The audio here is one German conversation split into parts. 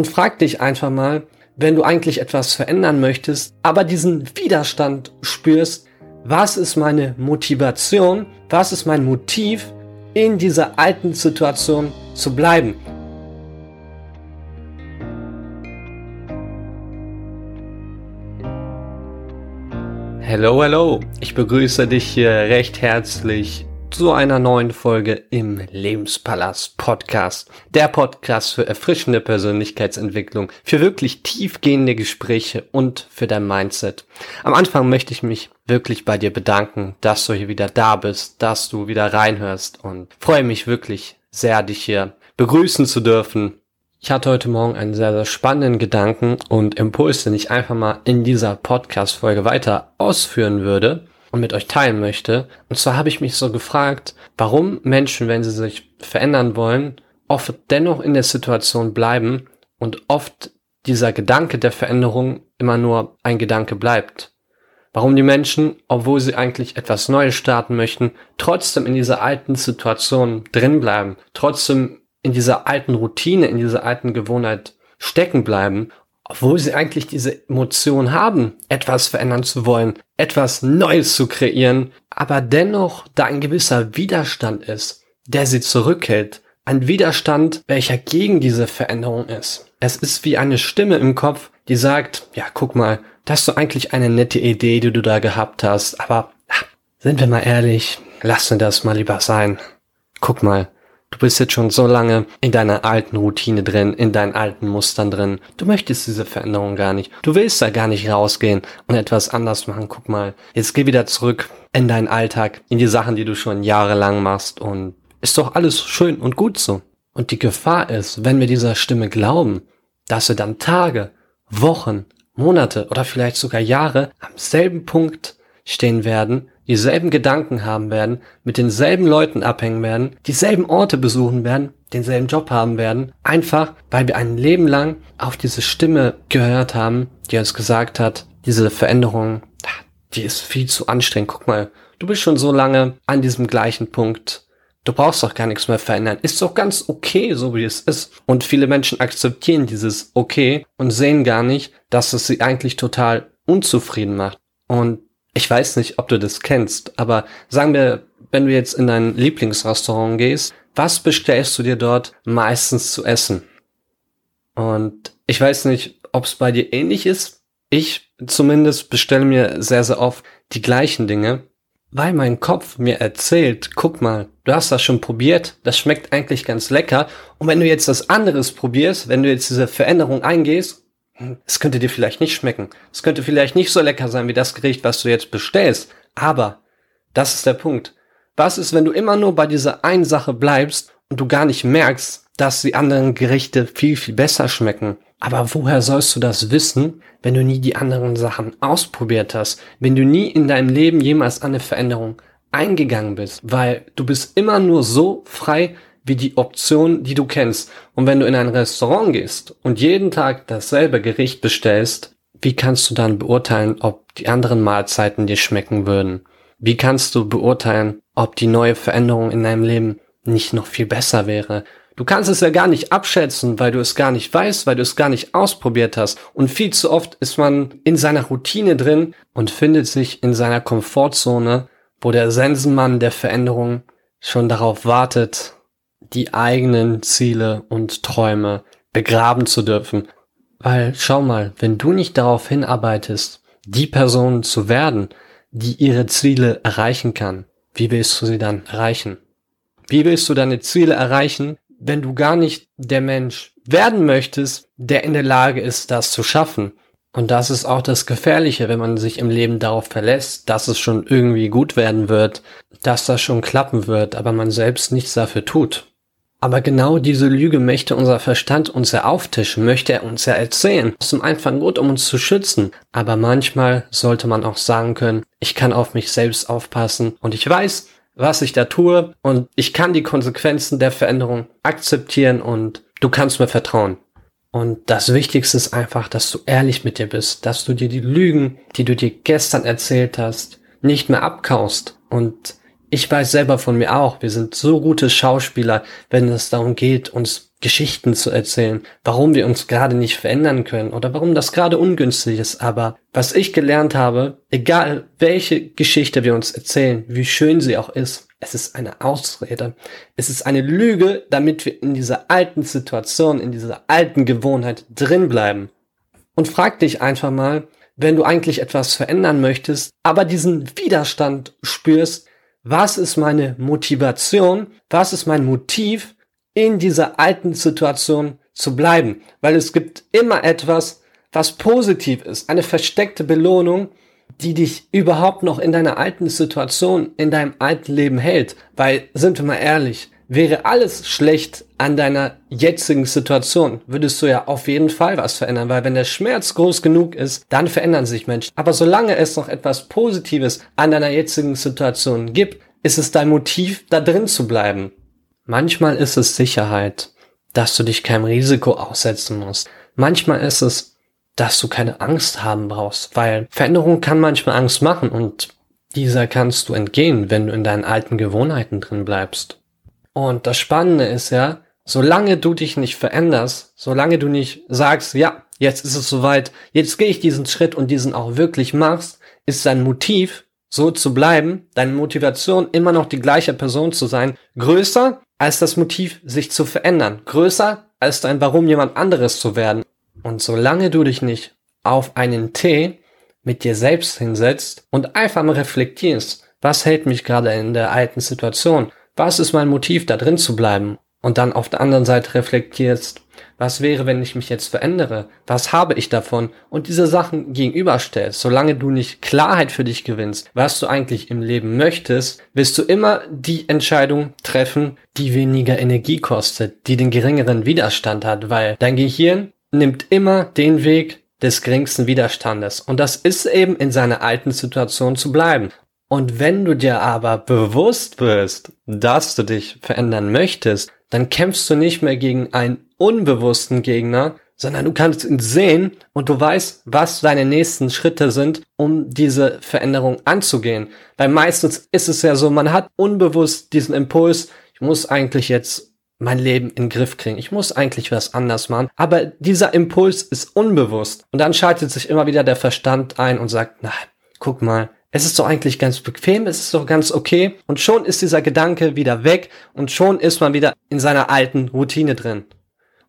Und frag dich einfach mal, wenn du eigentlich etwas verändern möchtest, aber diesen Widerstand spürst, was ist meine Motivation, was ist mein Motiv, in dieser alten Situation zu bleiben. Hello, hello. Ich begrüße dich hier recht herzlich zu einer neuen Folge im Lebenspalast Podcast. Der Podcast für erfrischende Persönlichkeitsentwicklung, für wirklich tiefgehende Gespräche und für dein Mindset. Am Anfang möchte ich mich wirklich bei dir bedanken, dass du hier wieder da bist, dass du wieder reinhörst und freue mich wirklich sehr, dich hier begrüßen zu dürfen ich hatte heute Morgen einen sehr, sehr spannenden Gedanken und Impuls, den ich einfach mal in dieser Podcast-Folge weiter ausführen würde und mit euch teilen möchte. Und zwar habe ich mich so gefragt, warum Menschen, wenn sie sich verändern wollen, oft dennoch in der Situation bleiben und oft dieser Gedanke der Veränderung immer nur ein Gedanke bleibt. Warum die Menschen, obwohl sie eigentlich etwas Neues starten möchten, trotzdem in dieser alten Situation drin bleiben, trotzdem in dieser alten Routine, in dieser alten Gewohnheit stecken bleiben, obwohl sie eigentlich diese Emotion haben, etwas verändern zu wollen, etwas Neues zu kreieren, aber dennoch da ein gewisser Widerstand ist, der sie zurückhält. Ein Widerstand, welcher gegen diese Veränderung ist. Es ist wie eine Stimme im Kopf, die sagt, ja, guck mal, das ist so eigentlich eine nette Idee, die du da gehabt hast, aber ach, sind wir mal ehrlich, lassen das mal lieber sein. Guck mal, Du bist jetzt schon so lange in deiner alten Routine drin, in deinen alten Mustern drin. Du möchtest diese Veränderung gar nicht. Du willst da gar nicht rausgehen und etwas anders machen. Guck mal, jetzt geh wieder zurück in deinen Alltag, in die Sachen, die du schon jahrelang machst und ist doch alles schön und gut so. Und die Gefahr ist, wenn wir dieser Stimme glauben, dass wir dann Tage, Wochen, Monate oder vielleicht sogar Jahre am selben Punkt stehen werden, dieselben Gedanken haben werden, mit denselben Leuten abhängen werden, dieselben Orte besuchen werden, denselben Job haben werden, einfach weil wir ein Leben lang auf diese Stimme gehört haben, die uns gesagt hat, diese Veränderung, die ist viel zu anstrengend. Guck mal, du bist schon so lange an diesem gleichen Punkt. Du brauchst doch gar nichts mehr verändern. Ist doch ganz okay, so wie es ist. Und viele Menschen akzeptieren dieses okay und sehen gar nicht, dass es sie eigentlich total unzufrieden macht. Und ich weiß nicht, ob du das kennst, aber sagen wir, wenn du jetzt in dein Lieblingsrestaurant gehst, was bestellst du dir dort meistens zu essen? Und ich weiß nicht, ob es bei dir ähnlich ist. Ich zumindest bestelle mir sehr, sehr oft die gleichen Dinge, weil mein Kopf mir erzählt, guck mal, du hast das schon probiert, das schmeckt eigentlich ganz lecker. Und wenn du jetzt was anderes probierst, wenn du jetzt diese Veränderung eingehst, es könnte dir vielleicht nicht schmecken. Es könnte vielleicht nicht so lecker sein wie das Gericht, was du jetzt bestellst. Aber das ist der Punkt. Was ist, wenn du immer nur bei dieser einen Sache bleibst und du gar nicht merkst, dass die anderen Gerichte viel, viel besser schmecken? Aber woher sollst du das wissen, wenn du nie die anderen Sachen ausprobiert hast? Wenn du nie in deinem Leben jemals eine Veränderung eingegangen bist? Weil du bist immer nur so frei, wie die Option, die du kennst. Und wenn du in ein Restaurant gehst und jeden Tag dasselbe Gericht bestellst, wie kannst du dann beurteilen, ob die anderen Mahlzeiten dir schmecken würden? Wie kannst du beurteilen, ob die neue Veränderung in deinem Leben nicht noch viel besser wäre? Du kannst es ja gar nicht abschätzen, weil du es gar nicht weißt, weil du es gar nicht ausprobiert hast. Und viel zu oft ist man in seiner Routine drin und findet sich in seiner Komfortzone, wo der Sensenmann der Veränderung schon darauf wartet, die eigenen Ziele und Träume begraben zu dürfen. Weil schau mal, wenn du nicht darauf hinarbeitest, die Person zu werden, die ihre Ziele erreichen kann, wie willst du sie dann erreichen? Wie willst du deine Ziele erreichen, wenn du gar nicht der Mensch werden möchtest, der in der Lage ist, das zu schaffen? Und das ist auch das Gefährliche, wenn man sich im Leben darauf verlässt, dass es schon irgendwie gut werden wird, dass das schon klappen wird, aber man selbst nichts dafür tut. Aber genau diese Lüge möchte unser Verstand uns ja auftischen, möchte er uns ja erzählen. Zum einfachen Grund, um uns zu schützen. Aber manchmal sollte man auch sagen können, ich kann auf mich selbst aufpassen und ich weiß, was ich da tue und ich kann die Konsequenzen der Veränderung akzeptieren und du kannst mir vertrauen. Und das Wichtigste ist einfach, dass du ehrlich mit dir bist, dass du dir die Lügen, die du dir gestern erzählt hast, nicht mehr abkaust und ich weiß selber von mir auch, wir sind so gute Schauspieler, wenn es darum geht, uns Geschichten zu erzählen, warum wir uns gerade nicht verändern können oder warum das gerade ungünstig ist. Aber was ich gelernt habe, egal welche Geschichte wir uns erzählen, wie schön sie auch ist, es ist eine Ausrede. Es ist eine Lüge, damit wir in dieser alten Situation, in dieser alten Gewohnheit drin bleiben. Und frag dich einfach mal, wenn du eigentlich etwas verändern möchtest, aber diesen Widerstand spürst, was ist meine Motivation, was ist mein Motiv, in dieser alten Situation zu bleiben. Weil es gibt immer etwas, was positiv ist, eine versteckte Belohnung, die dich überhaupt noch in deiner alten Situation, in deinem alten Leben hält. Weil, sind wir mal ehrlich, wäre alles schlecht an deiner jetzigen Situation, würdest du ja auf jeden Fall was verändern, weil wenn der Schmerz groß genug ist, dann verändern sich Menschen. Aber solange es noch etwas Positives an deiner jetzigen Situation gibt, ist es dein Motiv, da drin zu bleiben. Manchmal ist es Sicherheit, dass du dich keinem Risiko aussetzen musst. Manchmal ist es dass du keine Angst haben brauchst, weil Veränderung kann manchmal Angst machen und dieser kannst du entgehen, wenn du in deinen alten Gewohnheiten drin bleibst. Und das Spannende ist ja, solange du dich nicht veränderst, solange du nicht sagst, ja, jetzt ist es soweit, jetzt gehe ich diesen Schritt und diesen auch wirklich machst, ist dein Motiv, so zu bleiben, deine Motivation immer noch die gleiche Person zu sein, größer als das Motiv, sich zu verändern, größer als dein Warum jemand anderes zu werden. Und solange du dich nicht auf einen Tee mit dir selbst hinsetzt und einfach mal reflektierst, was hält mich gerade in der alten Situation? Was ist mein Motiv, da drin zu bleiben? Und dann auf der anderen Seite reflektierst, was wäre, wenn ich mich jetzt verändere? Was habe ich davon? Und diese Sachen gegenüberstellst. Solange du nicht Klarheit für dich gewinnst, was du eigentlich im Leben möchtest, wirst du immer die Entscheidung treffen, die weniger Energie kostet, die den geringeren Widerstand hat, weil dein Gehirn nimmt immer den Weg des geringsten Widerstandes. Und das ist eben in seiner alten Situation zu bleiben. Und wenn du dir aber bewusst bist, dass du dich verändern möchtest, dann kämpfst du nicht mehr gegen einen unbewussten Gegner, sondern du kannst ihn sehen und du weißt, was deine nächsten Schritte sind, um diese Veränderung anzugehen. Weil meistens ist es ja so, man hat unbewusst diesen Impuls, ich muss eigentlich jetzt mein Leben in den Griff kriegen. Ich muss eigentlich was anders machen. Aber dieser Impuls ist unbewusst. Und dann schaltet sich immer wieder der Verstand ein und sagt, na, guck mal, es ist doch eigentlich ganz bequem, es ist doch ganz okay. Und schon ist dieser Gedanke wieder weg und schon ist man wieder in seiner alten Routine drin.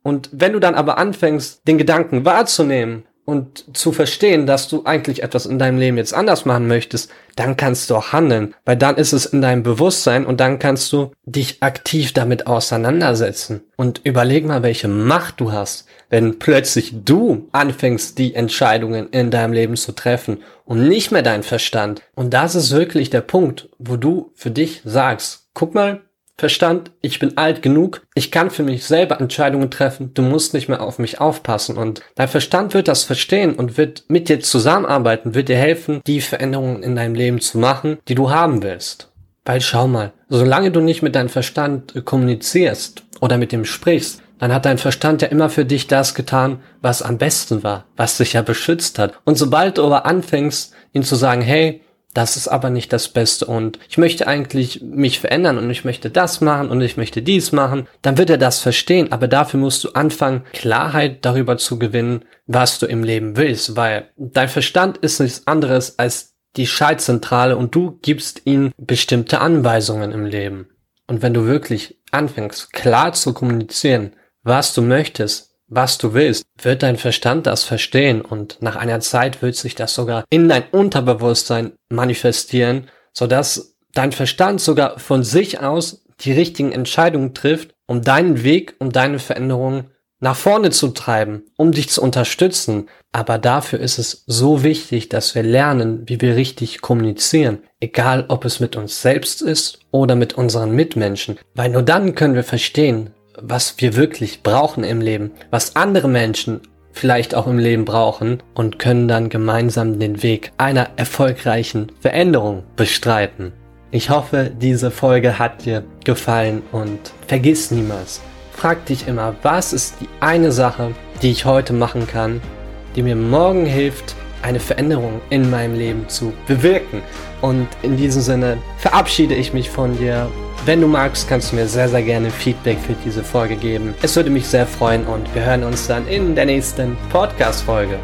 Und wenn du dann aber anfängst, den Gedanken wahrzunehmen und zu verstehen, dass du eigentlich etwas in deinem Leben jetzt anders machen möchtest, dann kannst du auch handeln, weil dann ist es in deinem Bewusstsein und dann kannst du dich aktiv damit auseinandersetzen und überleg mal, welche Macht du hast, wenn plötzlich du anfängst, die Entscheidungen in deinem Leben zu treffen und nicht mehr dein Verstand. Und das ist wirklich der Punkt, wo du für dich sagst, guck mal, Verstand, ich bin alt genug, ich kann für mich selber Entscheidungen treffen, du musst nicht mehr auf mich aufpassen. Und dein Verstand wird das verstehen und wird mit dir zusammenarbeiten, wird dir helfen, die Veränderungen in deinem Leben zu machen, die du haben willst. Weil schau mal, solange du nicht mit deinem Verstand kommunizierst oder mit ihm sprichst, dann hat dein Verstand ja immer für dich das getan, was am besten war, was dich ja beschützt hat. Und sobald du aber anfängst, ihm zu sagen, hey, das ist aber nicht das Beste. Und ich möchte eigentlich mich verändern und ich möchte das machen und ich möchte dies machen, dann wird er das verstehen, aber dafür musst du anfangen, Klarheit darüber zu gewinnen, was du im Leben willst, weil dein Verstand ist nichts anderes als die Schaltzentrale und du gibst ihm bestimmte Anweisungen im Leben. Und wenn du wirklich anfängst, klar zu kommunizieren, was du möchtest, was du willst, wird dein Verstand das verstehen und nach einer Zeit wird sich das sogar in dein Unterbewusstsein manifestieren, sodass dein Verstand sogar von sich aus die richtigen Entscheidungen trifft, um deinen Weg, um deine Veränderungen nach vorne zu treiben, um dich zu unterstützen. Aber dafür ist es so wichtig, dass wir lernen, wie wir richtig kommunizieren. Egal, ob es mit uns selbst ist oder mit unseren Mitmenschen. Weil nur dann können wir verstehen, was wir wirklich brauchen im Leben, was andere Menschen vielleicht auch im Leben brauchen und können dann gemeinsam den Weg einer erfolgreichen Veränderung bestreiten. Ich hoffe, diese Folge hat dir gefallen und vergiss niemals, frag dich immer, was ist die eine Sache, die ich heute machen kann, die mir morgen hilft, eine Veränderung in meinem Leben zu bewirken. Und in diesem Sinne verabschiede ich mich von dir. Wenn du magst, kannst du mir sehr, sehr gerne Feedback für diese Folge geben. Es würde mich sehr freuen und wir hören uns dann in der nächsten Podcast-Folge.